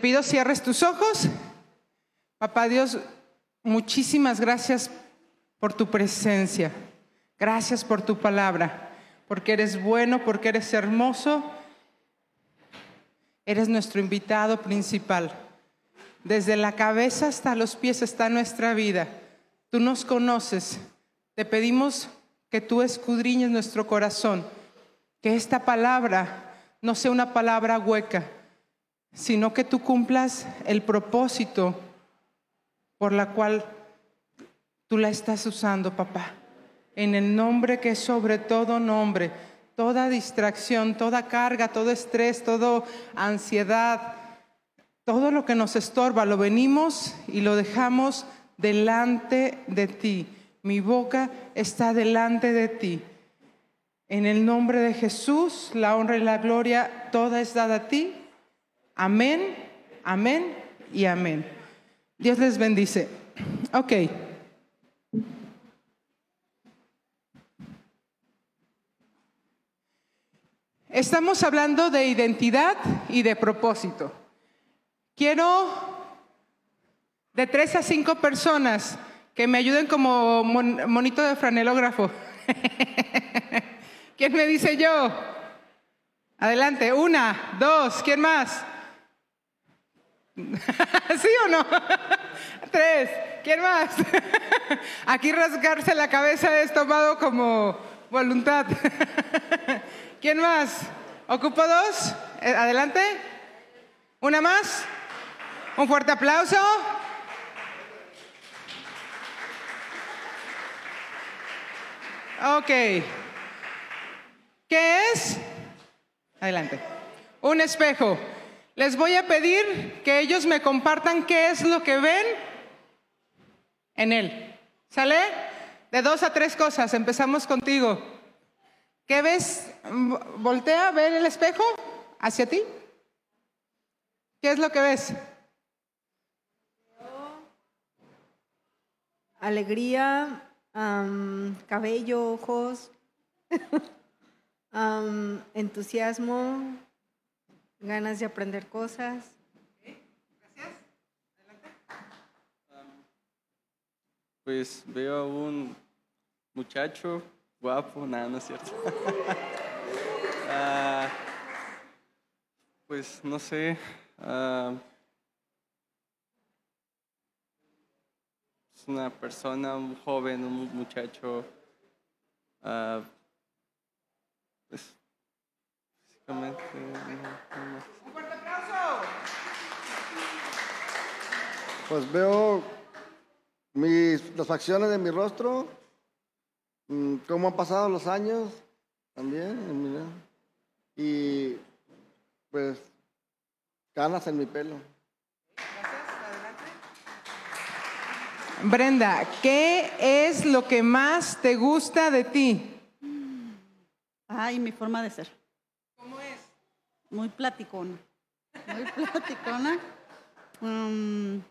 pido cierres tus ojos. Papá Dios, muchísimas gracias por tu presencia. Gracias por tu palabra, porque eres bueno, porque eres hermoso. Eres nuestro invitado principal. Desde la cabeza hasta los pies está nuestra vida. Tú nos conoces. Te pedimos que tú escudriñes nuestro corazón, que esta palabra no sea una palabra hueca, sino que tú cumplas el propósito por la cual tú la estás usando, papá. En el nombre que es sobre todo nombre, toda distracción, toda carga, todo estrés, toda ansiedad, todo lo que nos estorba, lo venimos y lo dejamos delante de ti. Mi boca está delante de ti. En el nombre de Jesús, la honra y la gloria, toda es dada a ti. Amén, amén y amén. Dios les bendice. Ok. Estamos hablando de identidad y de propósito. Quiero de tres a cinco personas que me ayuden como monito de franelógrafo. ¿Quién me dice yo? Adelante, una, dos, ¿quién más? ¿Sí o no? Tres. ¿Quién más? Aquí rasgarse la cabeza es tomado como voluntad. ¿Quién más? ¿Ocupo dos? Eh, adelante. ¿Una más? Un fuerte aplauso. Ok. ¿Qué es? Adelante. Un espejo. Les voy a pedir que ellos me compartan qué es lo que ven en él. ¿Sale? De dos a tres cosas. Empezamos contigo. ¿Qué ves? Voltea a ver el espejo hacia ti. ¿Qué es lo que ves? Alegría, cabello, ojos, entusiasmo, ganas de aprender cosas. Gracias. Adelante. pues veo a un muchacho guapo, nada, no es cierto. Ah, pues no sé. Uh, es una persona, un joven, un muchacho. Uh, pues. Un fuerte aplauso. Pues veo mis, las facciones de mi rostro, mm, cómo han pasado los años también, y pues canas en mi pelo. Gracias, adelante. Brenda, ¿qué es lo que más te gusta de ti? Ay, mi forma de ser. Muy platicona. Muy platicona. Um,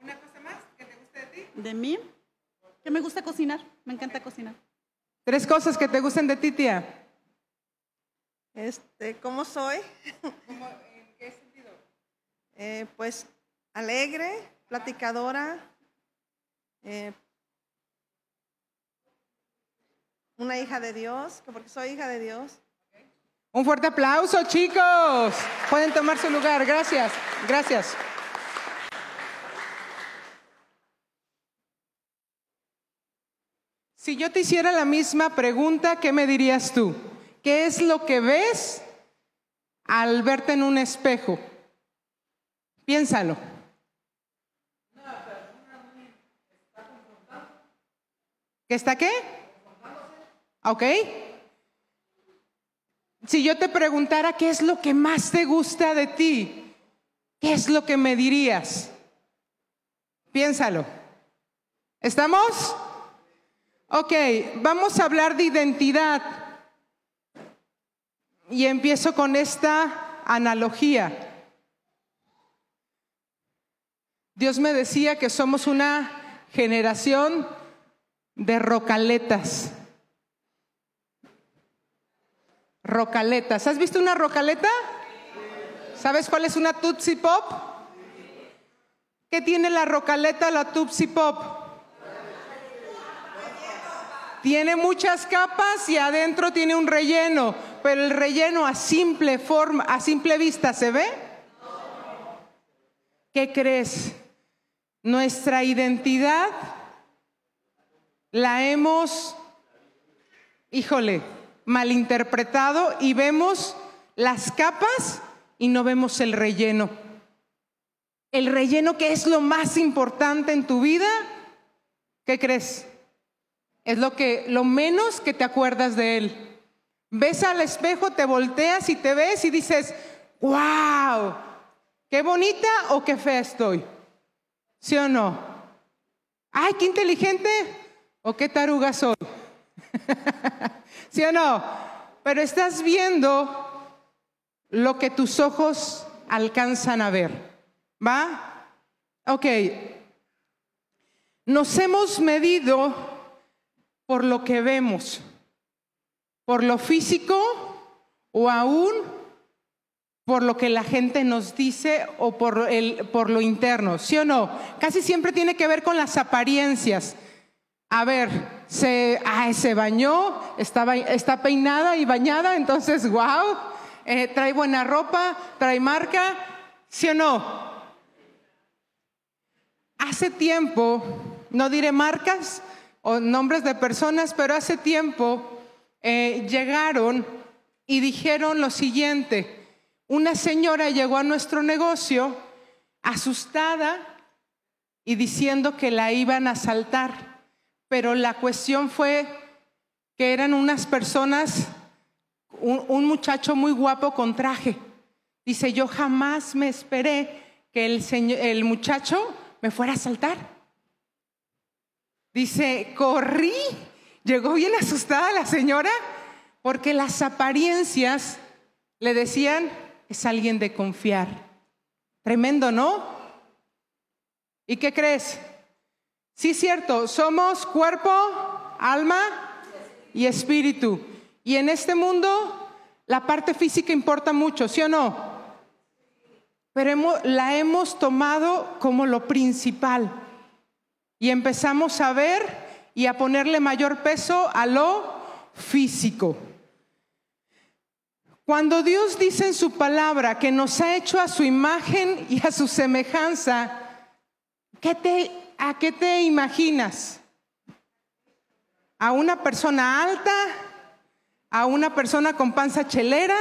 ¿Una cosa más que te guste de ti? De mí, que me gusta cocinar. Me encanta cocinar. Tres cosas que te gusten de ti, tía. Este, ¿cómo soy? ¿En qué sentido? Eh, pues alegre, platicadora, eh, una hija de Dios, porque soy hija de Dios. Un fuerte aplauso, chicos. Pueden tomar su lugar. Gracias. Gracias. Si yo te hiciera la misma pregunta, ¿qué me dirías tú? ¿Qué es lo que ves al verte en un espejo? Piénsalo. ¿Qué está qué? ¿Ok? Si yo te preguntara qué es lo que más te gusta de ti, ¿qué es lo que me dirías? Piénsalo. ¿Estamos? Ok, vamos a hablar de identidad. Y empiezo con esta analogía. Dios me decía que somos una generación de rocaletas. Rocaletas. ¿Has visto una rocaleta? ¿Sabes cuál es una Tootsie Pop? ¿Qué tiene la rocaleta, la Tupsi Pop? Tiene muchas capas y adentro tiene un relleno, pero el relleno a simple forma, a simple vista, ¿se ve? ¿Qué crees? Nuestra identidad la hemos, híjole, malinterpretado y vemos las capas y no vemos el relleno. El relleno que es lo más importante en tu vida, ¿qué crees? Es lo que lo menos que te acuerdas de él. Ves al espejo, te volteas y te ves y dices, "Wow, qué bonita o qué fea estoy." ¿Sí o no? Ay, qué inteligente o qué taruga soy. ¿Sí o no? Pero estás viendo lo que tus ojos alcanzan a ver. ¿Va? Ok. Nos hemos medido por lo que vemos, por lo físico o aún por lo que la gente nos dice o por, el, por lo interno, ¿sí o no? Casi siempre tiene que ver con las apariencias. A ver, se, ay, se bañó, está, está peinada y bañada, entonces, wow, eh, trae buena ropa, trae marca, ¿sí o no? Hace tiempo, no diré marcas o nombres de personas, pero hace tiempo eh, llegaron y dijeron lo siguiente. Una señora llegó a nuestro negocio asustada y diciendo que la iban a asaltar, pero la cuestión fue que eran unas personas, un, muchacho muy guapo con traje. Dice, yo jamás me esperé que el, señor, el muchacho me fuera a asaltar. Dice, corrí, llegó bien asustada la señora porque las apariencias le decían, es alguien de confiar. Tremendo, ¿no? ¿Y qué crees? Sí, cierto, somos cuerpo, alma y espíritu. Y en este mundo la parte física importa mucho, ¿sí o no? Pero la hemos tomado como lo principal. Y empezamos a ver y a ponerle mayor peso a lo físico. Cuando Dios dice en su palabra que nos ha hecho a su imagen y a su semejanza, ¿qué te, ¿a qué te imaginas? ¿A una persona alta? ¿A una persona con panza chelera?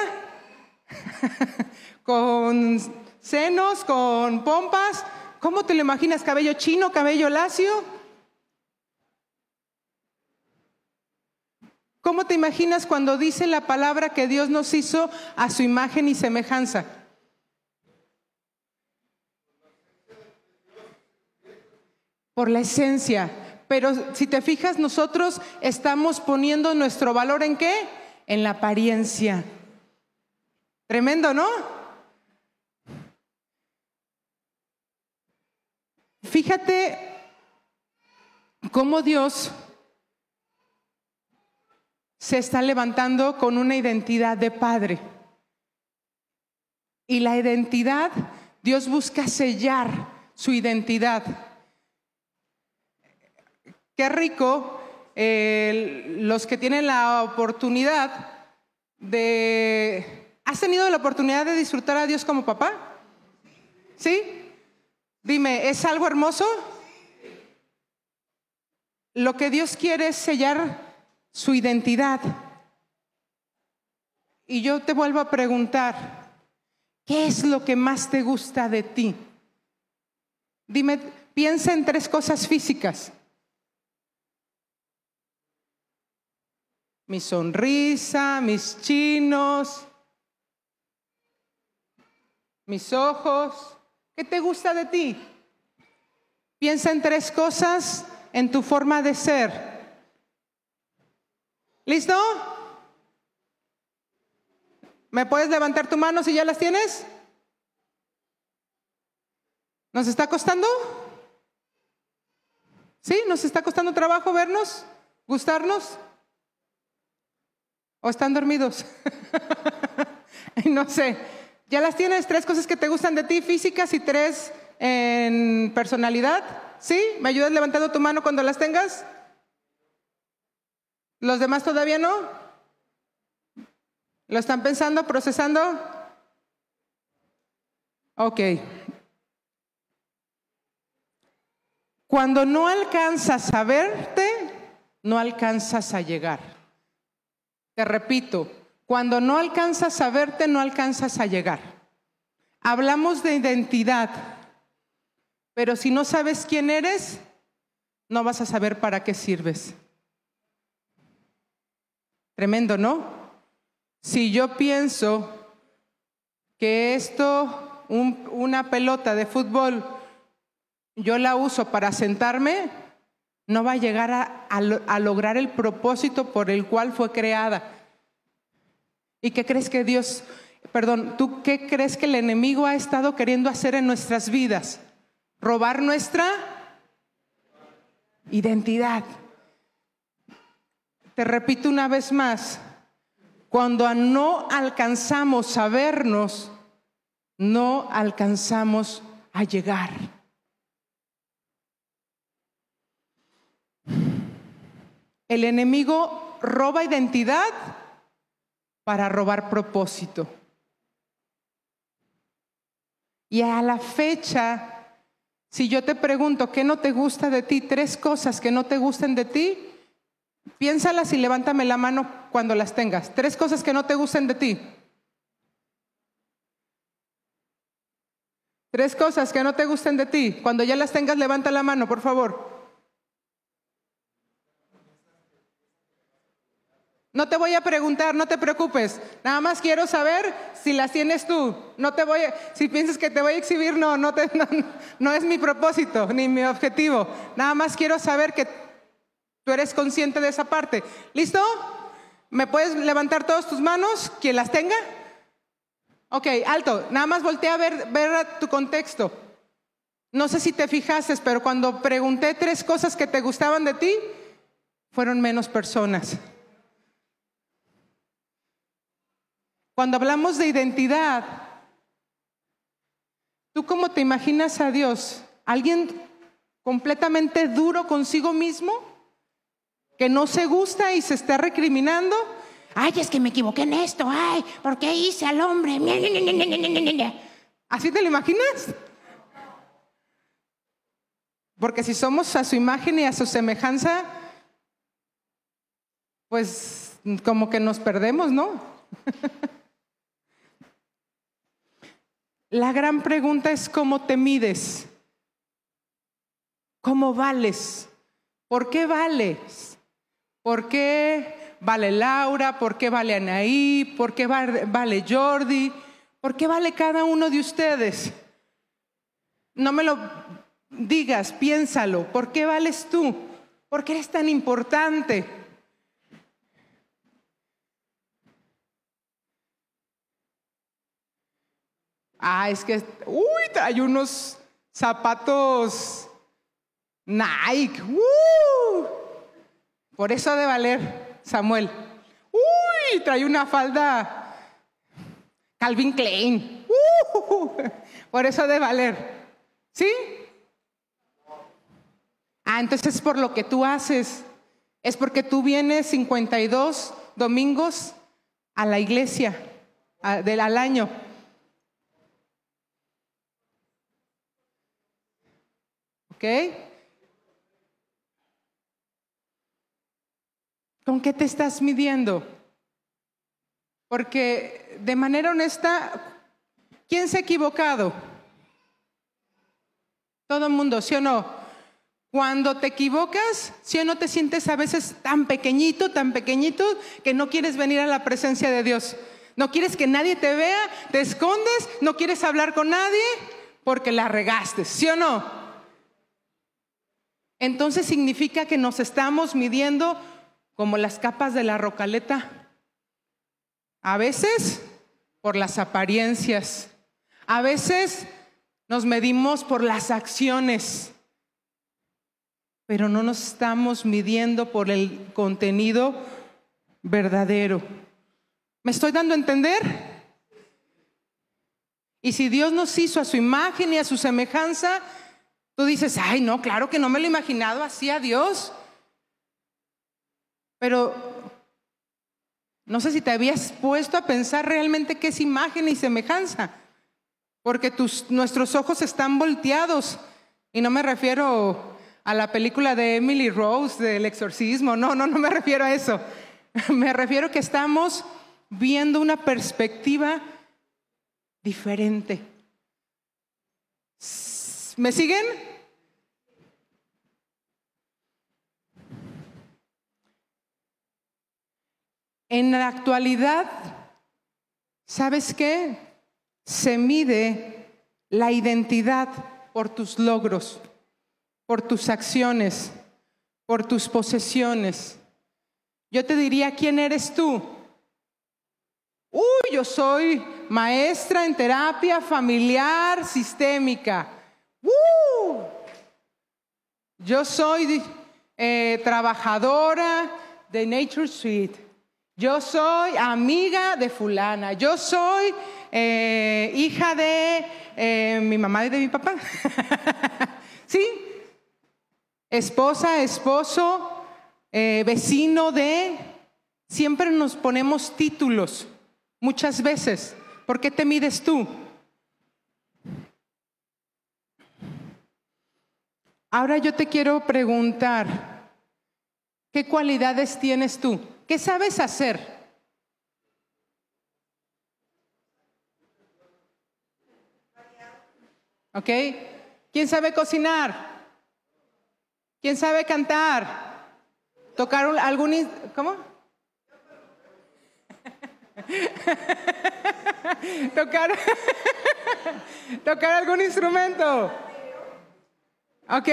¿Con senos? ¿Con pompas? ¿Cómo te lo imaginas? ¿Cabello chino? ¿Cabello lacio? ¿Cómo te imaginas cuando dice la palabra que Dios nos hizo a su imagen y semejanza? Por la esencia. Pero si te fijas, nosotros estamos poniendo nuestro valor en qué? En la apariencia. Tremendo, ¿no? Fíjate cómo Dios se está levantando con una identidad de padre. Y la identidad, Dios busca sellar su identidad. Qué rico eh, los que tienen la oportunidad de... ¿Has tenido la oportunidad de disfrutar a Dios como papá? ¿Sí? Dime, ¿es algo hermoso? Lo que Dios quiere es sellar su identidad. Y yo te vuelvo a preguntar, ¿qué es lo que más te gusta de ti? Dime, piensa en tres cosas físicas. Mi sonrisa, mis chinos, mis ojos. ¿Qué te gusta de ti? Piensa en tres cosas en tu forma de ser. ¿Listo? ¿Me puedes levantar tu mano si ya las tienes? ¿Nos está costando? ¿Sí? ¿Nos está costando trabajo vernos? ¿Gustarnos? ¿O están dormidos? no sé. ¿Ya las tienes? Tres cosas que te gustan de ti físicas y tres en personalidad? ¿Sí? ¿Me ayudas levantando tu mano cuando las tengas? ¿Los demás todavía no? ¿Lo están pensando, procesando? Ok. Cuando no alcanzas a verte, no alcanzas a llegar. Te repito, cuando no alcanzas a verte, no alcanzas a llegar. Hablamos de identidad, pero si no sabes quién eres, no vas a saber para qué sirves. Tremendo, ¿no? Si yo pienso que esto, una pelota de fútbol, yo la uso para sentarme, no va a llegar a, lograr el propósito por el cual fue creada. ¿Y qué crees que Dios, perdón, tú qué crees que el enemigo ha estado queriendo hacer en nuestras vidas? Robar nuestra identidad. Te repito una vez más, cuando no alcanzamos a vernos, no alcanzamos a llegar. El enemigo roba identidad para robar propósito. Y a la fecha, si yo te pregunto qué no te gusta de ti, tres cosas que no te gusten de ti, piénsalas y levántame la mano cuando las tengas. Tres cosas que no te gusten de ti. Tres cosas que no te gusten de ti. Cuando ya las tengas, levanta la mano, por favor. No te voy a preguntar, no te preocupes. Nada más quiero saber si las tienes tú. No te voy, a, si piensas que te voy a exhibir, no, no, te, es mi propósito ni mi objetivo. Nada más quiero saber que tú eres consciente de esa parte. ¿Listo? ¿Me puedes levantar todas tus manos? Quien las tenga. Ok, alto. Nada más voltea a ver, ver tu contexto. No sé si te fijaste, pero cuando pregunté tres cosas que te gustaban de ti, fueron menos personas. Cuando hablamos de identidad, ¿tú cómo te imaginas a Dios? ¿Alguien completamente duro consigo mismo? ¿Que no se gusta y se está recriminando? Ay, es que me equivoqué en esto. Ay, ¿por qué hice al hombre? ¿Así te lo imaginas? Porque si somos a su imagen y a su semejanza, pues como que nos perdemos, ¿no? La gran pregunta es cómo te mides, cómo vales, por qué vales, por qué vale Laura, por qué vale Anaí, por qué vale Jordi, por qué vale cada uno de ustedes. No me lo digas, piénsalo, ¿por qué vales tú? ¿Por qué eres tan importante? Ah, es que, uy, trae unos zapatos Nike. Uh, por eso de valer, Samuel. Uy, trae una falda Calvin Klein. Uh, por eso de valer. ¿Sí? Ah, entonces es por lo que tú haces. Es porque tú vienes 52 domingos a la iglesia al año. ¿Ok? ¿Con qué te estás midiendo? Porque de manera honesta, ¿quién se ha equivocado? Todo el mundo, ¿sí o no? Cuando te equivocas, ¿sí o no te sientes a veces tan pequeñito, tan pequeñito, que no quieres venir a la presencia de Dios? No quieres que nadie te vea, te escondes, no quieres hablar con nadie porque la regaste, ¿sí o no? Entonces significa que nos estamos midiendo como las capas de la rocaleta. A veces por las apariencias, a veces nos medimos por las acciones, pero no nos estamos midiendo por el contenido verdadero. ¿Me estoy dando a entender? Y si Dios nos hizo a su imagen y a su semejanza, tú dices, ay, no, claro que no me lo he imaginado así a Dios. Pero no sé si te habías puesto a pensar realmente qué es imagen y semejanza, porque nuestros ojos están volteados. Y no me refiero a la película de Emily Rose del exorcismo, no, no, no me refiero a eso. Me refiero que estamos viendo una perspectiva diferente. ¿Me siguen? En la actualidad, ¿sabes qué? Se mide la identidad por tus logros, por tus acciones, por tus posesiones. Yo te diría, ¿quién eres tú? Uy, yo soy maestra en terapia familiar sistémica. ¡Uh! Yo soy eh, trabajadora de Nature Suite. Yo soy amiga de fulana. Yo soy eh, hija de eh, mi mamá y de mi papá. ¿Sí? Esposa, esposo, vecino de... Siempre nos ponemos títulos muchas veces. ¿Por qué te mides tú? Ahora yo te quiero preguntar, ¿qué cualidades tienes tú? ¿Qué sabes hacer? ¿Ok? ¿Quién sabe cocinar? ¿Quién sabe cantar? ¿Tocar algún... ¿Cómo? tocar, tocar algún instrumento. ¿Ok?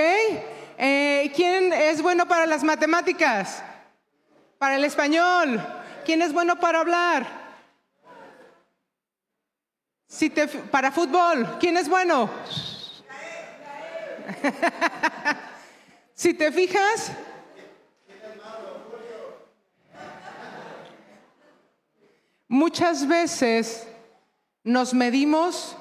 Eh, ¿Quién es bueno para las matemáticas? Para el español. ¿Quién es bueno para hablar? Si te, para fútbol. ¿Quién es bueno? si te fijas, Muchas veces nos medimos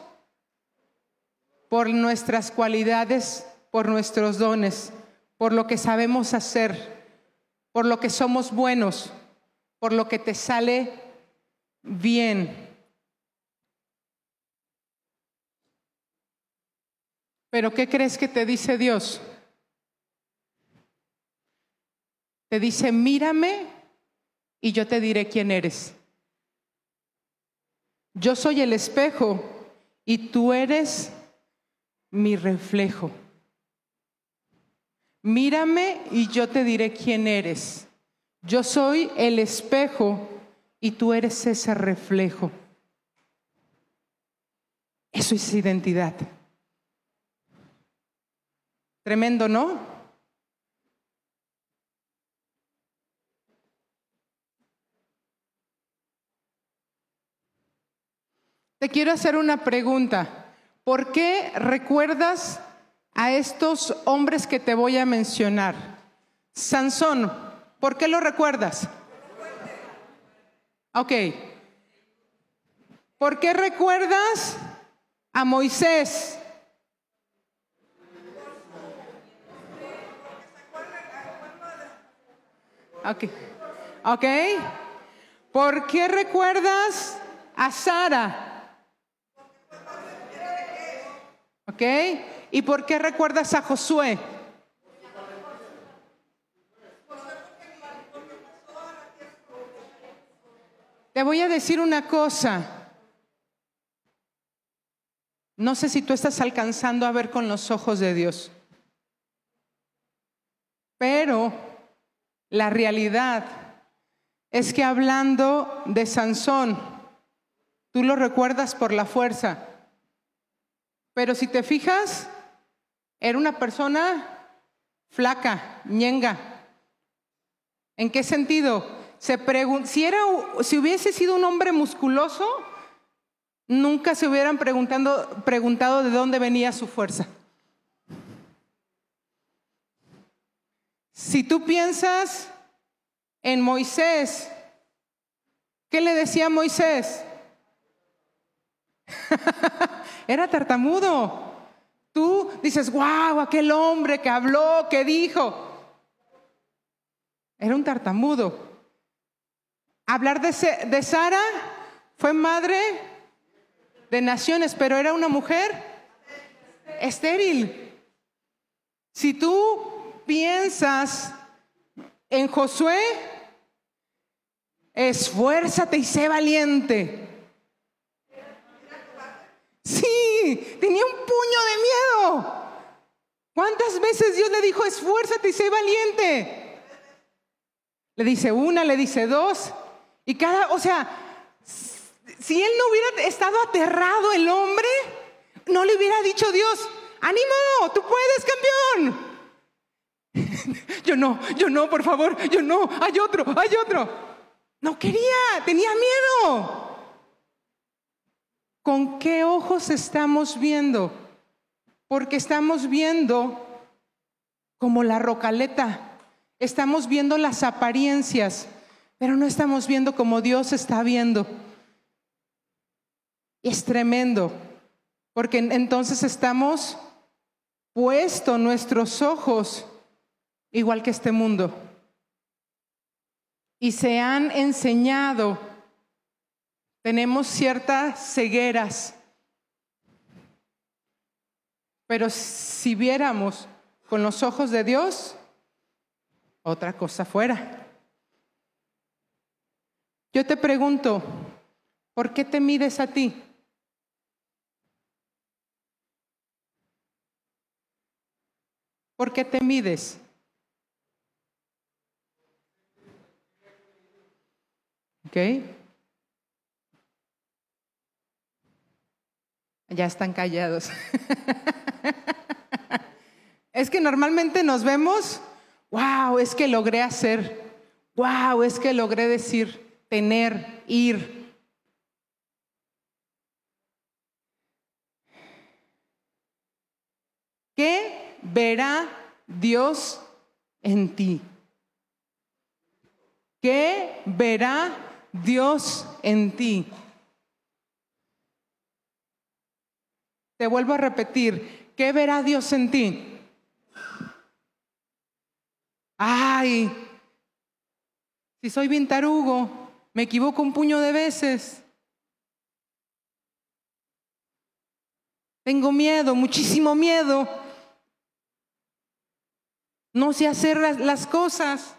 por nuestras cualidades, por nuestros dones, por lo que sabemos hacer, por lo que somos buenos, por lo que te sale bien. Pero ¿qué crees que te dice Dios? Te dice, mírame y yo te diré quién eres. Yo soy el espejo y tú eres mi reflejo. Mírame y yo te diré quién eres. Yo soy el espejo y tú eres ese reflejo. Eso es identidad. Tremendo, ¿no? Te quiero hacer una pregunta. ¿Por qué recuerdas a estos hombres que te voy a mencionar? Sansón, ¿por qué lo recuerdas? Ok. ¿Por qué recuerdas a Moisés? Ok. Ok. ¿Por qué recuerdas a Sara? ¿Ok? ¿Y por qué recuerdas a Josué? Te voy a decir una cosa. No sé si tú estás alcanzando a ver con los ojos de Dios. Pero la realidad es que hablando de Sansón, tú lo recuerdas por la fuerza, pero si te fijas, era una persona flaca, ñenga. ¿En qué sentido? Se si, era, si hubiese sido un hombre musculoso, nunca se hubieran preguntado de dónde venía su fuerza. Si tú piensas en Moisés, ¿qué le decía Moisés? era tartamudo. Tú dices, wow, aquel hombre que habló, que dijo. Era un tartamudo. Hablar de, de Sara fue madre de naciones, pero era una mujer estéril. Si tú piensas en Josué, esfuérzate y sé valiente. Sí, tenía un puño de miedo. ¿Cuántas veces Dios le dijo, esfuérzate y sé valiente? Le dice una, le dice dos. Y cada, o sea, si él no hubiera estado aterrado el hombre, no le hubiera dicho Dios, ánimo, tú puedes, campeón. Yo no, yo no, por favor, yo no, hay otro, hay otro. No quería, tenía miedo. ¿Con qué ojos estamos viendo? Porque estamos viendo como la rocaleta, estamos viendo las apariencias, pero no estamos viendo como Dios está viendo. Es tremendo, porque en- entonces estamos puesto nuestros ojos igual que este mundo. Y se han enseñado, tenemos ciertas cegueras, pero si viéramos con los ojos de Dios, otra cosa fuera. Yo te pregunto, ¿por qué te mides a ti? ¿Por qué te mides? ¿Ok? Ya están callados. es que normalmente nos vemos, wow, es que logré hacer, wow, es que logré decir, tener, ir. ¿Qué verá Dios en ti? ¿Qué verá Dios en ti? Te vuelvo a repetir, ¿qué verá Dios en ti? Ay, si soy bien tarugo, me equivoco un puño de veces. Tengo miedo, muchísimo miedo. No sé hacer las cosas.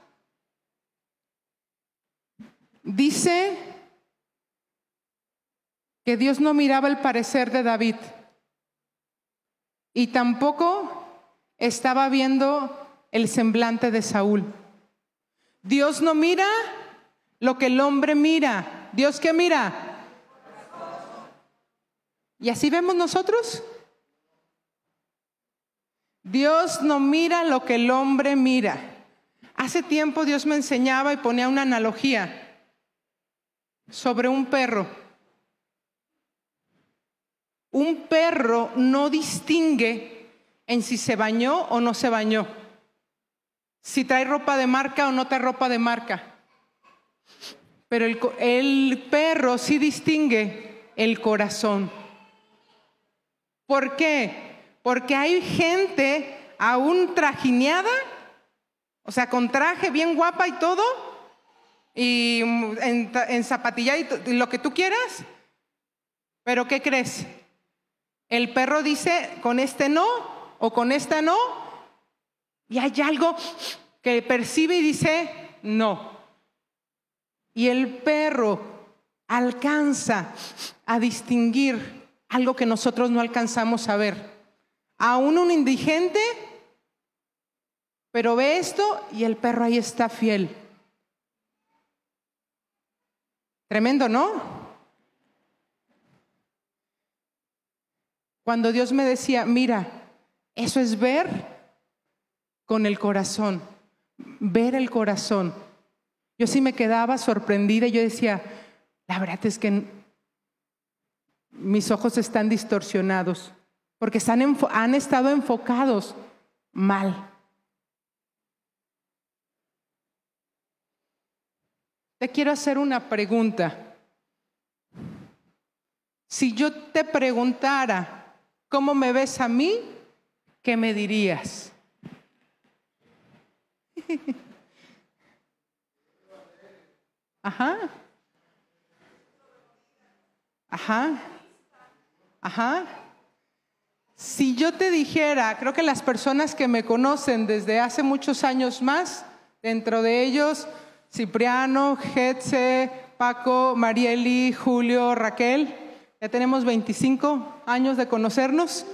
Dice que Dios no miraba el parecer de David y tampoco estaba viendo el semblante de Saúl. Dios no mira lo que el hombre mira. ¿Dios qué mira? ¿Y así vemos nosotros? Dios no mira lo que el hombre mira. Hace tiempo Dios me enseñaba y ponía una analogía sobre un perro. Un perro no distingue en si se bañó o no se bañó, si trae ropa de marca o no trae ropa de marca. Pero el, perro sí distingue el corazón. ¿Por qué? Porque hay gente aún trajineada, o sea, con traje bien guapa y todo, y mm, en, en zapatilla y lo que tú quieras. Pero ¿qué crees? El perro dice, con este no o con esta no, y hay algo que percibe y dice, no. Y el perro alcanza a distinguir algo que nosotros no alcanzamos a ver. Aún un indigente, pero ve esto y el perro ahí está fiel. Tremendo, ¿no? Cuando Dios me decía, mira, eso es ver con el corazón, ver el corazón. Yo sí me quedaba sorprendida y yo decía, la verdad es que mis ojos están distorsionados porque están han estado enfocados mal. Te quiero hacer una pregunta. Si yo te preguntara, ¿Cómo me ves a mí? ¿Qué me dirías? Ajá. Ajá. Ajá. Si yo te dijera, creo que las personas que me conocen desde hace muchos años más, dentro de ellos, Cipriano, Getze, Paco, Marieli, Julio, Raquel, ya tenemos 25 años de conocernos.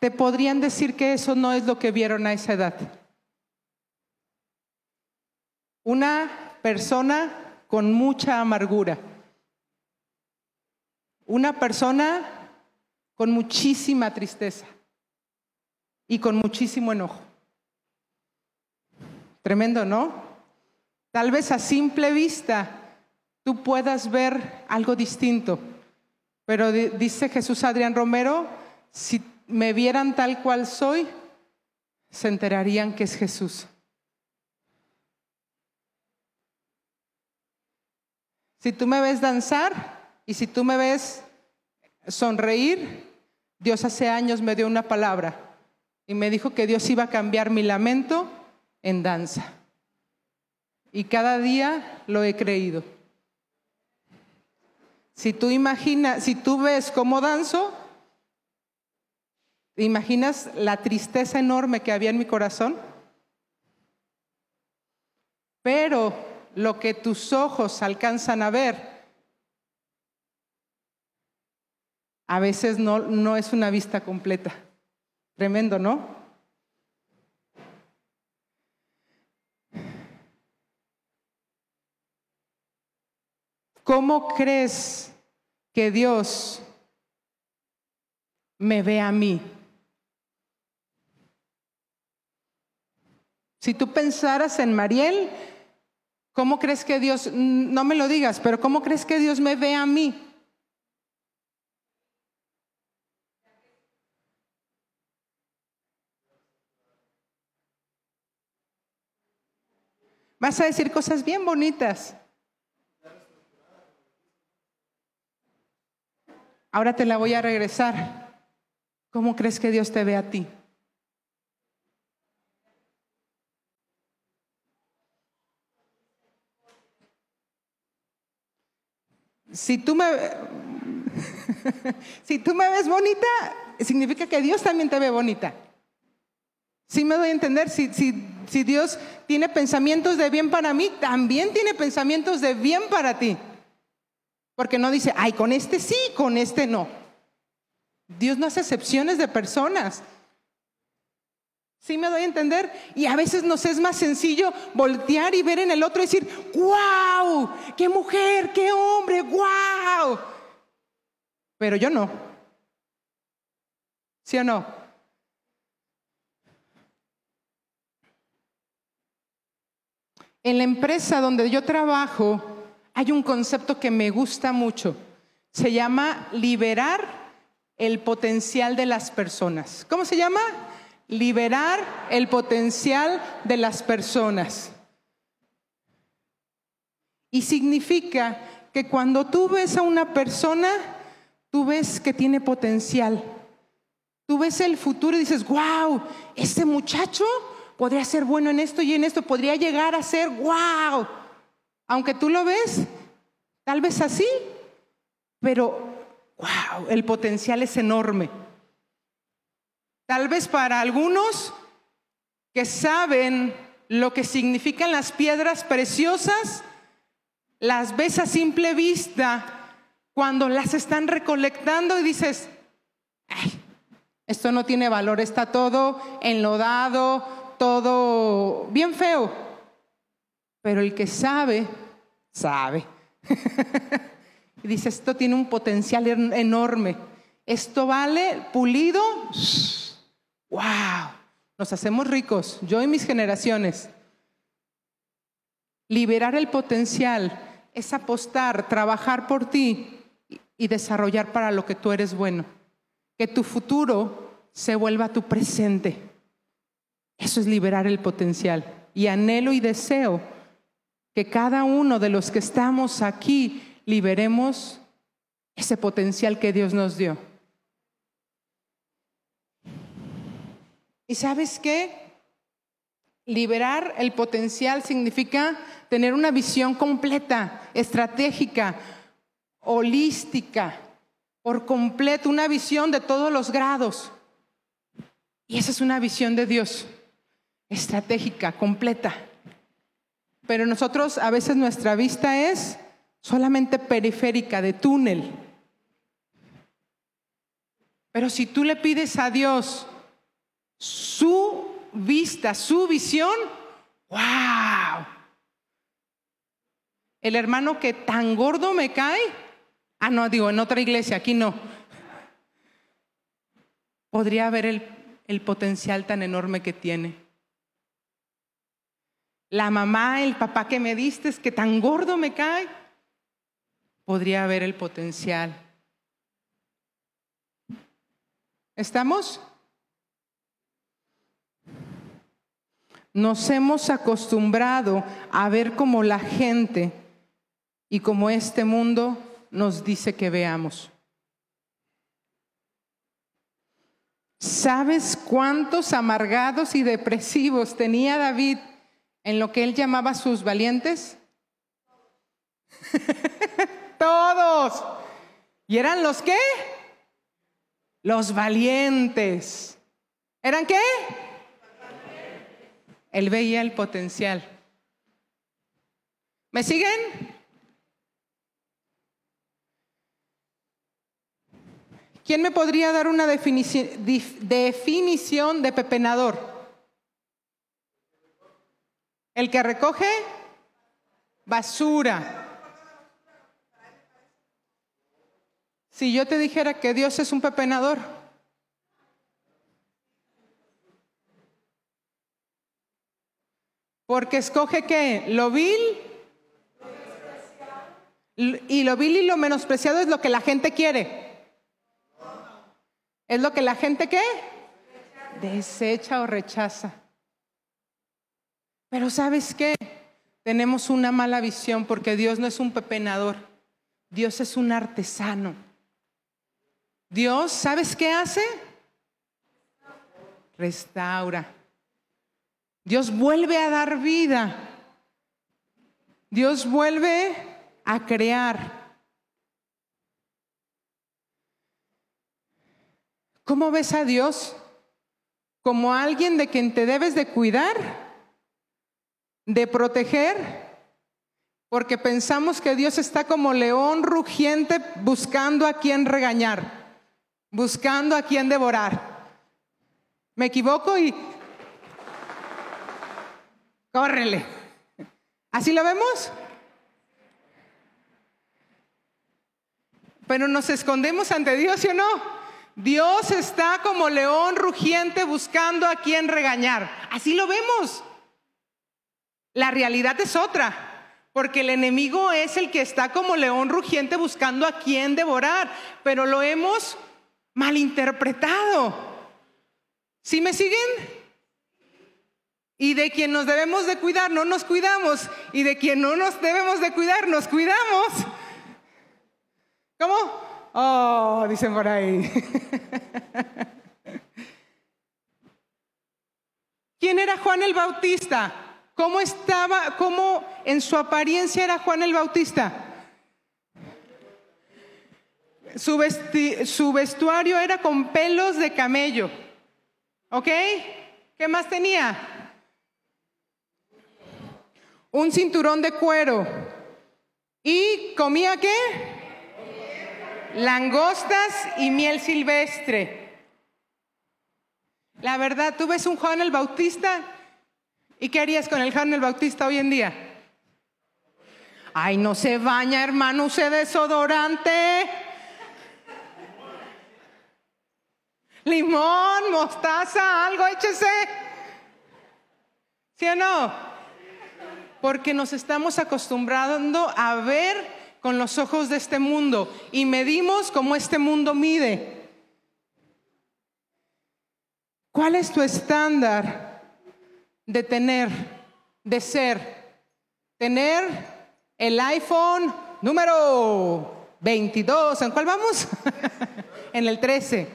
Te podrían decir que eso no es lo que vieron a esa edad. Una persona con mucha amargura. Una persona con muchísima tristeza y con muchísimo enojo. Tremendo, ¿no? Tal vez a simple vista tú puedas ver algo distinto, pero di- dice Jesús Adrián Romero, si me vieran tal cual soy, se enterarían que es Jesús. Si tú me ves danzar y si tú me ves sonreír, Dios hace años me dio una palabra y me dijo que Dios iba a cambiar mi lamento en danza. Y cada día lo he creído. Si tú imaginas, si tú ves cómo danzo, ¿te imaginas la tristeza enorme que había en mi corazón? Pero lo que tus ojos alcanzan a ver, a veces no, no es una vista completa. Tremendo, ¿no? ¿Cómo crees que Dios me ve a mí? Si tú pensaras en Mariel, ¿cómo crees que Dios, no me lo digas, pero cómo crees que Dios me ve a mí? Vas a decir cosas bien bonitas. Ahora te la voy a regresar. ¿Cómo crees que Dios te ve a ti? Si tú me si tú me ves bonita, significa que Dios también te ve bonita. Sí me doy a entender, si, si, si Dios tiene pensamientos de bien para mí, también tiene pensamientos de bien para ti. Porque no dice, ay, con este sí, con este no. Dios no hace excepciones de personas. ¿Sí me doy a entender? Y a veces nos es más sencillo voltear y ver en el otro y decir, wow, qué mujer, qué hombre, wow. Pero yo no. ¿Sí o no? En la empresa donde yo trabajo hay un concepto que me gusta mucho. Se llama liberar el potencial de las personas. ¿Cómo se llama? Liberar el potencial de las personas. Y significa que cuando tú ves a una persona, tú ves que tiene potencial. Tú ves el futuro y dices, wow, este muchacho podría ser bueno en esto y en esto, podría llegar a ser, wow. Aunque tú lo ves, tal vez así, pero, wow, el potencial es enorme. Tal vez para algunos que saben lo que significan las piedras preciosas, las ves a simple vista cuando las están recolectando y dices, esto no tiene valor, está todo enlodado, todo bien feo. Pero el que sabe, sabe. y dice, esto tiene un potencial enorme. Esto vale pulido. ¡Wow! Nos hacemos ricos, yo y mis generaciones. Liberar el potencial es apostar, trabajar por ti y desarrollar para lo que tú eres bueno. Que tu futuro se vuelva tu presente. Eso es liberar el potencial. Y anhelo y deseo que cada uno de los que estamos aquí liberemos ese potencial que Dios nos dio. ¿Y sabes qué? Liberar el potencial significa tener una visión completa, estratégica, holística, por completo, una visión de todos los grados. Y esa es una visión de Dios, estratégica, completa. Pero nosotros a veces nuestra vista es solamente periférica, de túnel. Pero si tú le pides a Dios su vista, su visión, wow. El hermano que tan gordo me cae, ah, no, digo, en otra iglesia, aquí no. Podría ver el, el potencial tan enorme que tiene. La mamá, el papá que me diste, es que tan gordo me cae, podría ver el potencial. ¿Estamos? Nos hemos acostumbrado a ver como la gente y como este mundo nos dice que veamos. ¿Sabes cuántos amargados y depresivos tenía David en lo que él llamaba sus valientes? Todos. ¿Y eran los qué? Los valientes. ¿Eran qué? Él veía el potencial. ¿Me siguen? ¿Quién me podría dar una definición de pepenador? El que recoge basura. Si yo te dijera que Dios es un pepenador, porque escoge qué? Lo vil. Y lo vil y lo menospreciado es lo que la gente quiere. ¿Es lo que la gente qué? Desecha o rechaza. Pero ¿sabes qué? Tenemos una mala visión porque Dios no es un pepenador. Dios es un artesano. Dios, ¿sabes qué hace? Restaura. Dios vuelve a dar vida. Dios vuelve a crear. ¿Cómo ves a Dios? ¿Como alguien de quien te debes de cuidar? ¿De proteger? Porque pensamos que Dios está como león rugiente buscando a quien regañar, buscando a quien devorar. Me equivoco y córrele. ¿Así lo vemos? Pero nos escondemos ante Dios, ¿sí o no? Dios está como león rugiente buscando a quien regañar. Así lo vemos. La realidad es otra, porque el enemigo es el que está como león rugiente buscando a quien devorar, pero lo hemos malinterpretado. ¿Sí me siguen? Y de quien nos debemos de cuidar, no nos cuidamos. Y de quien no nos debemos de cuidar, nos cuidamos. ¿Cómo? Oh, dicen por ahí. ¿Quién era Juan el Bautista? ¿Cómo estaba, cómo en su apariencia era Juan el Bautista? Su, su vestuario era con pelos de camello. ¿Ok? ¿Qué más tenía? Un cinturón de cuero. ¿Y comía qué? Langostas y miel silvestre. La verdad, tú ves un Juan el Bautista y ¿qué harías con el Juan el Bautista hoy en día? Ay, no se baña, hermano, use desodorante. Limón, mostaza, algo, échese. ¿Sí o no? Porque nos estamos acostumbrando a ver con los ojos de este mundo y medimos como este mundo mide. ¿Cuál es tu estándar de tener, de ser? tener el iPhone número 22. ¿En cuál vamos? en el 13.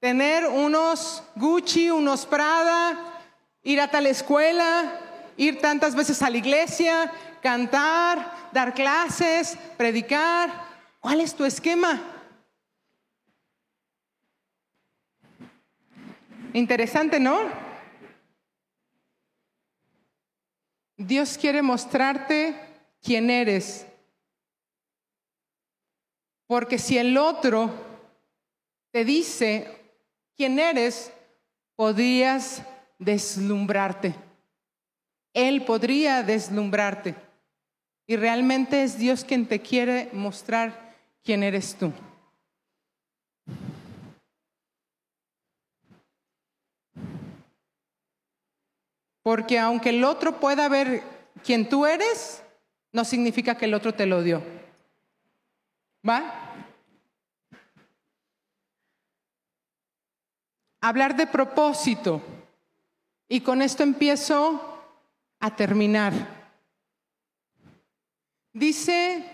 Tener unos Gucci, unos Prada, ir a tal escuela, ir tantas veces a la iglesia, cantar, dar clases, predicar. ¿Cuál es tu esquema? Interesante, ¿no? Dios quiere mostrarte quién eres. Porque si el otro te dice quién eres, podrías deslumbrarte. Él podría deslumbrarte. Y realmente es Dios quien te quiere mostrar quién eres tú. Porque aunque el otro pueda ver quién tú eres, no significa que el otro te lo dio. ¿Va? Hablar de propósito. Y con esto empiezo a terminar. Dice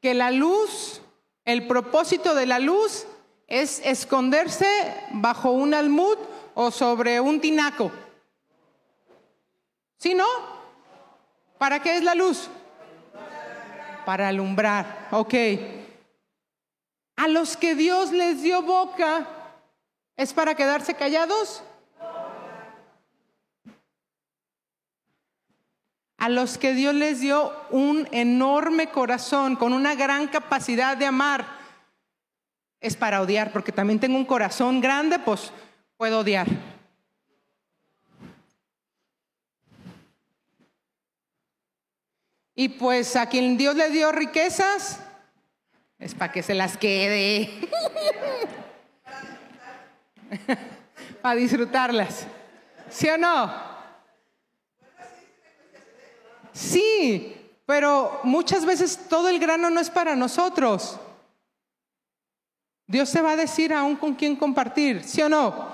que la luz, el propósito de la luz es esconderse bajo un almud o sobre un tinaco. ¿Sí, no? ¿Para qué es la luz? Para alumbrar. Ok. A los que Dios les dio boca, ¿es para quedarse callados? A los que Dios les dio un enorme corazón, con una gran capacidad de amar, es para odiar, porque también tengo un corazón grande, pues puedo odiar. Y pues a quien Dios le dio riquezas, es para que se las quede. para disfrutarlas. ¿Sí o no? Sí, pero muchas veces todo el grano no es para nosotros. Dios se va a decir aún con quién compartir, ¿sí o no?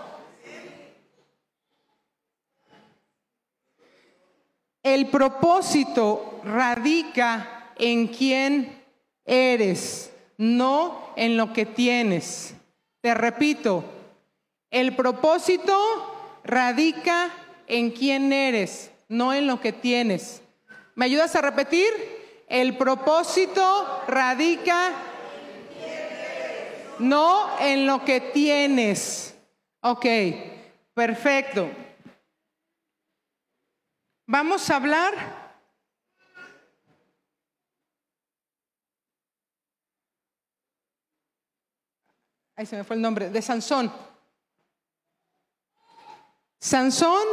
El propósito radica en quién eres, no en lo que tienes. Te repito, el propósito radica en quién eres, no en lo que tienes. ¿Me ayudas a repetir? El propósito radica no en lo que tienes. Ok, perfecto. Vamos a hablar ahí se me fue el nombre, de Sansón. Sansón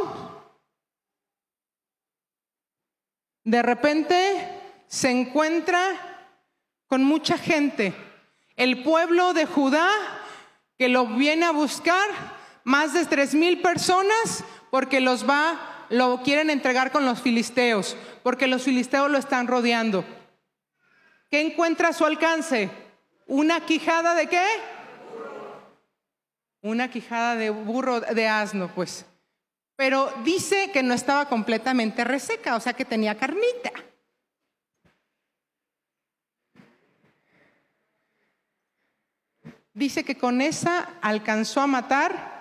de repente se encuentra con mucha gente. El pueblo de Judá que lo viene a buscar, más de tres mil personas, porque los va lo quieren entregar con los filisteos, porque los filisteos lo están rodeando. ¿Qué encuentra a su alcance? ¿Una quijada de qué? Una quijada de burro, de asno, pues. Pero dice que no estaba completamente reseca, o sea que tenía carnita. Dice que con esa alcanzó a matar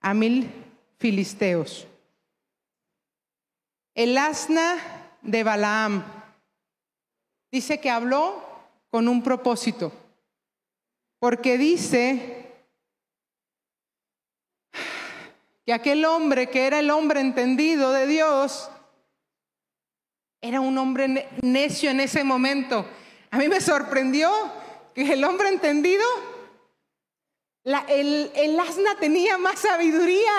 a mil filisteos. El asna de Balaam dice que habló con un propósito, porque dice que aquel hombre que era el hombre entendido de Dios, era un hombre necio en ese momento. A mí me sorprendió que el hombre entendido el, asna tenía más sabiduría.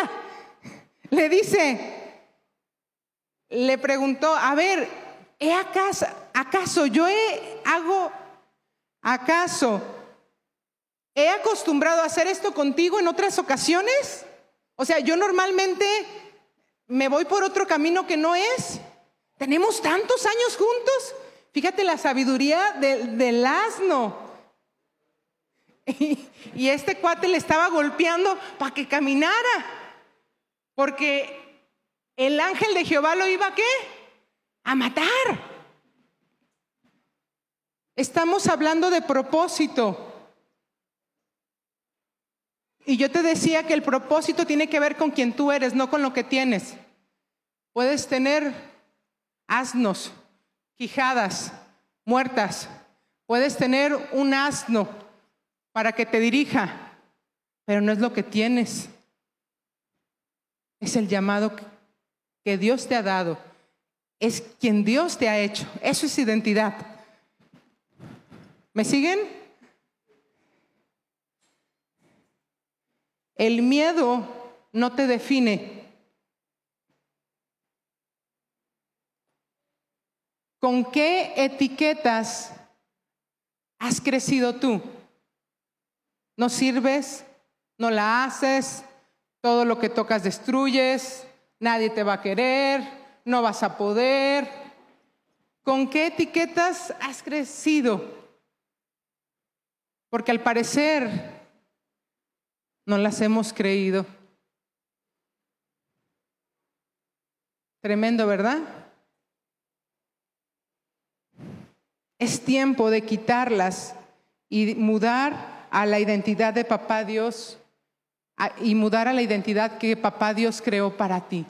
Le dice, le preguntó, a ver, ¿he acaso, acaso yo he, hago, acaso he acostumbrado a hacer esto contigo en otras ocasiones? O sea, yo normalmente me voy por otro camino que no es. Tenemos tantos años juntos. Fíjate la sabiduría del asno. Y, este cuate le estaba golpeando para que caminara. Porque el ángel de Jehová lo iba a qué? A matar. Estamos hablando de propósito. Y yo te decía que el propósito tiene que ver con quien tú eres, no con lo que tienes. Puedes tener asnos, quijadas, muertas. Puedes tener un asno para que te dirija, pero no es lo que tienes. Es el llamado que Dios te ha dado. Es quien Dios te ha hecho. Eso es identidad. ¿Me siguen? El miedo no te define. ¿Con qué etiquetas has crecido tú? ¿No sirves? ¿No la haces? Todo lo que tocas destruyes, nadie te va a querer, no vas a poder. ¿Con qué etiquetas has crecido? Porque al parecer no las hemos creído. Tremendo, ¿verdad? Es tiempo de quitarlas y mudar a la identidad de papá Dios y mudar a la identidad que papá Dios creó para ti.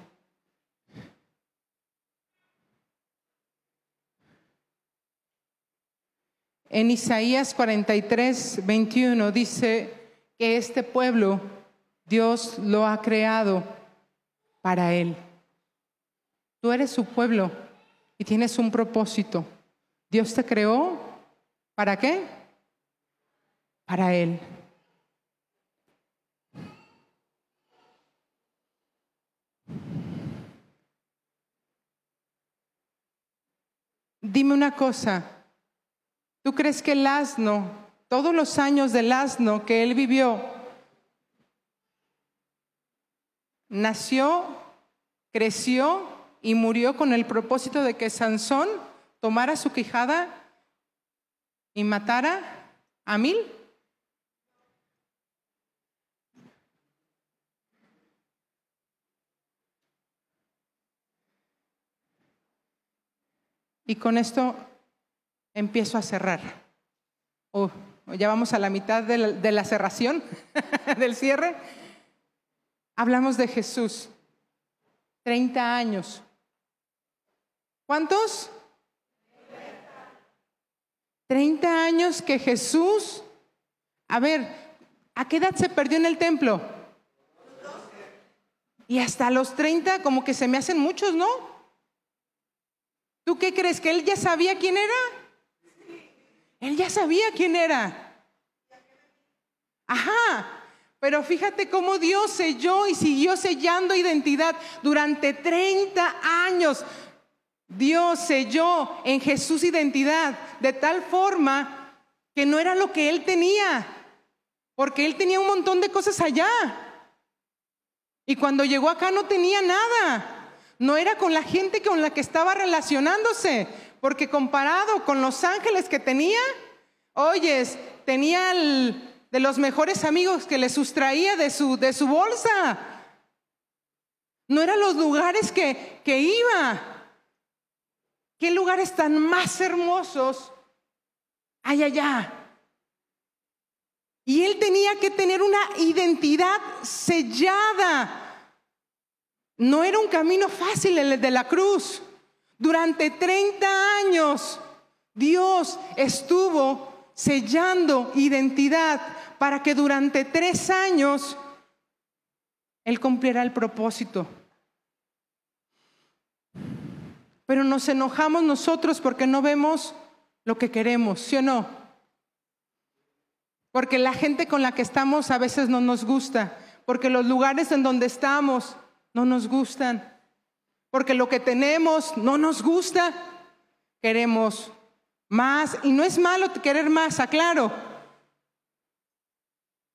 En Isaías 43, 21 dice que este pueblo Dios lo ha creado para Él. Tú eres su pueblo y tienes un propósito. Dios te creó para qué? Para Él. Dime una cosa, ¿tú crees que el asno, todos los años del asno que él vivió, nació, creció y murió con el propósito de que Sansón tomara su quijada y matara a mil? Y con esto empiezo a cerrar. O ya vamos a la mitad de la, de la cerración, del cierre. Hablamos de Jesús. 30 años. ¿Cuántos? 30 años que Jesús, a ver, ¿a qué edad se perdió en el templo? Y hasta los 30 como que se me hacen muchos, ¿no? ¿Tú qué crees? ¿Que él ya sabía quién era? Él ya sabía quién era. Ajá. Pero fíjate cómo Dios selló y siguió sellando identidad durante 30 años. Dios selló en Jesús identidad de tal forma que no era lo que él tenía, porque él tenía un montón de cosas allá. Y cuando llegó acá no tenía nada. No era con la gente con la que estaba relacionándose, porque comparado con los ángeles que tenía, oyes, tenía de los mejores amigos que le sustraía de su, de su bolsa. No eran los lugares que, que iba. ¿Qué lugares tan más hermosos hay allá? Y él tenía que tener una identidad sellada no era un camino fácil el de la cruz. Durante 30 años Dios estuvo sellando identidad para que durante tres años Él cumpliera el propósito. Pero nos enojamos nosotros porque no vemos lo que queremos, ¿sí o no? Porque la gente con la que estamos a veces no nos gusta, porque los lugares en donde estamos no nos gustan, porque lo que tenemos no nos gusta, queremos más, y no es malo querer más, aclaro,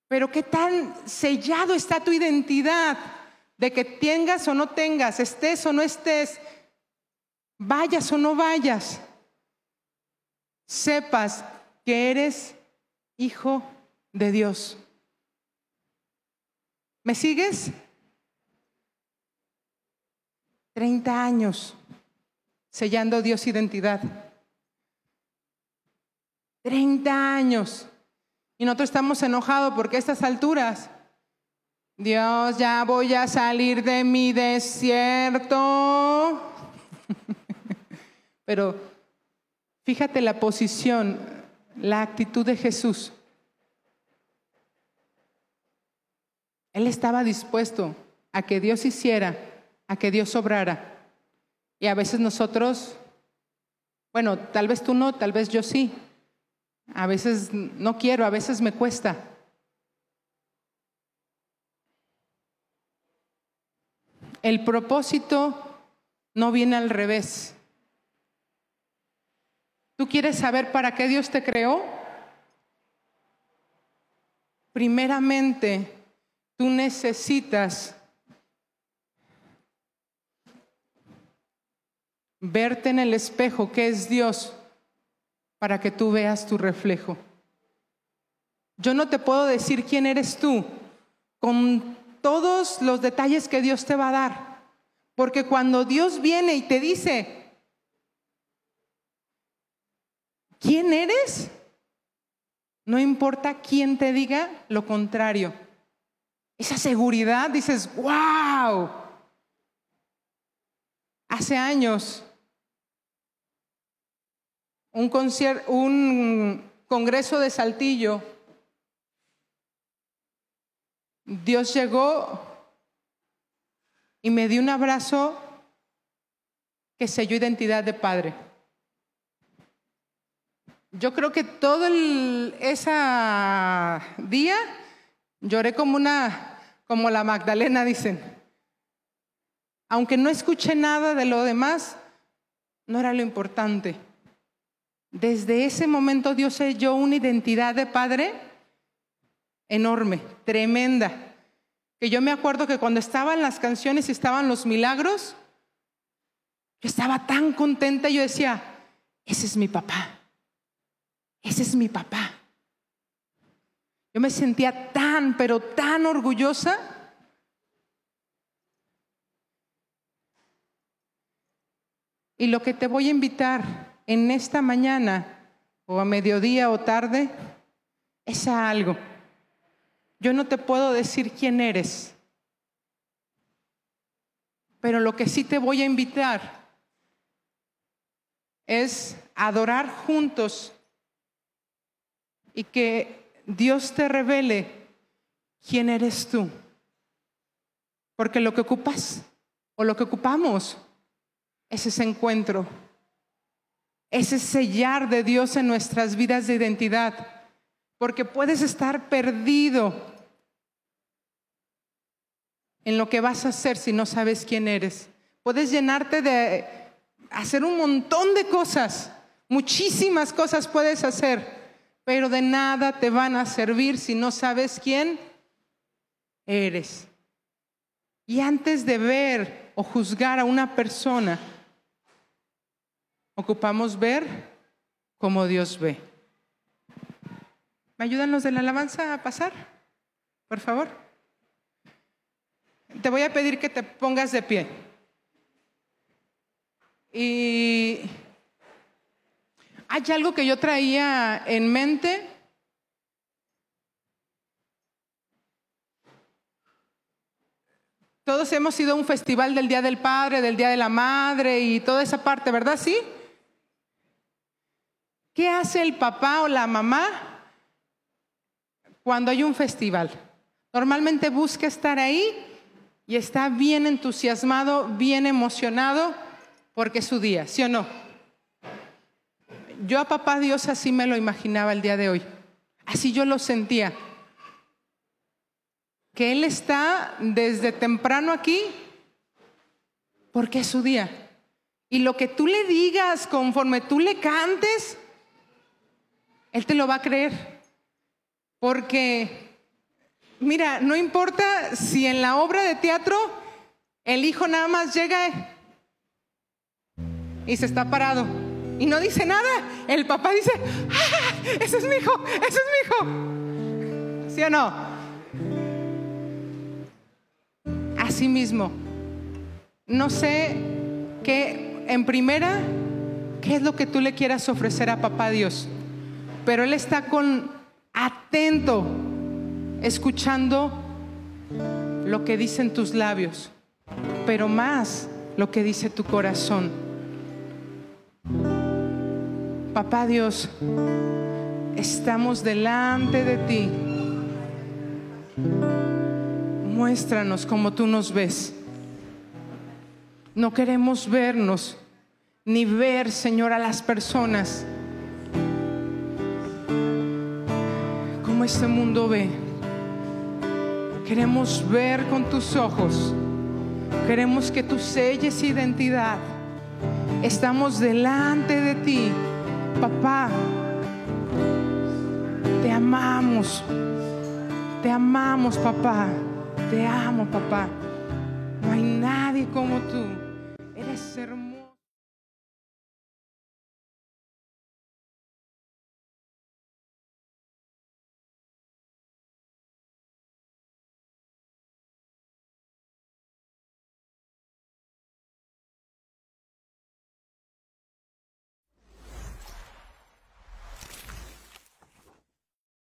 pero qué tan sellado está tu identidad de que tengas o no tengas, estés o no estés, vayas o no vayas, sepas que eres hijo de Dios. ¿Me sigues? 30 años sellando Dios identidad. 30 años. Y nosotros estamos enojados porque a estas alturas, Dios, ya voy a salir de mi desierto. Pero fíjate la posición, la actitud de Jesús. Él estaba dispuesto a que Dios hiciera, a que Dios obrara. Y a veces nosotros, bueno, tal vez tú no, tal vez yo sí. A veces no quiero, a veces me cuesta. El propósito no viene al revés. ¿Tú quieres saber para qué Dios te creó? Primeramente, tú necesitas verte en el espejo que es Dios para que tú veas tu reflejo. Yo no te puedo decir quién eres tú con todos los detalles que Dios te va a dar, porque cuando Dios viene y te dice, ¿quién eres? No importa quién te diga lo contrario. Esa seguridad, dices, wow. Hace años, un, un congreso de Saltillo, Dios llegó y me dio un abrazo que selló identidad de padre. Yo creo que todo ese día lloré como una, como la Magdalena, dicen. Aunque no escuché nada de lo demás, no era lo importante. Desde ese momento Dios selló una identidad de padre enorme, tremenda. Que yo me acuerdo que cuando estaban las canciones y estaban los milagros, yo estaba tan contenta, yo decía, ese es mi papá, ese es mi papá. Yo me sentía tan, pero tan orgullosa. Y lo que te voy a invitar en esta mañana o a mediodía o tarde es a algo. Yo no te puedo decir quién eres, pero lo que sí te voy a invitar es adorar juntos y que Dios te revele quién eres tú. Porque lo que ocupas o lo que ocupamos es ese encuentro ese sellar de Dios en nuestras vidas de identidad, porque puedes estar perdido en lo que vas a hacer si no sabes quién eres. Puedes llenarte de hacer un montón de cosas, muchísimas cosas puedes hacer, pero de nada te van a servir si no sabes quién eres. Y antes de ver o juzgar a una persona, Ocupamos ver como Dios ve. ¿Me ayudan los de la alabanza a pasar? Por favor. Te voy a pedir que te pongas de pie. Y hay algo que yo traía en mente. Todos hemos ido a un festival del Día del Padre, del Día de la Madre y toda esa parte, ¿verdad? Sí. ¿Qué hace el papá o la mamá cuando hay un festival? Normalmente busca estar ahí y está bien entusiasmado, bien emocionado porque es su día, ¿sí o no? Yo a papá Dios así me lo imaginaba el día de hoy. Así yo lo sentía. Que Él está desde temprano aquí porque es su día. Y lo que tú le digas conforme tú le cantes, él te lo va a creer. Porque, mira, no importa si en la obra de teatro el hijo nada más llega y se está parado y no dice nada, el papá dice, ¡Ah, ese es mi hijo, ese es mi hijo. ¿Sí o no? Así mismo, No sé qué, en primera, qué es lo que tú le quieras ofrecer a papá Dios, pero Él está con atento, escuchando lo que dicen tus labios, pero más lo que dice tu corazón. Papá Dios, estamos delante de ti. Muéstranos como tú nos ves. No queremos vernos ni ver, Señor, a las personas este mundo ve. Queremos ver con tus ojos. Queremos que tú selles identidad. Estamos delante de ti, papá. Te amamos. Te amamos, papá. Te amo, papá. No hay nadie como tú. Eres hermoso.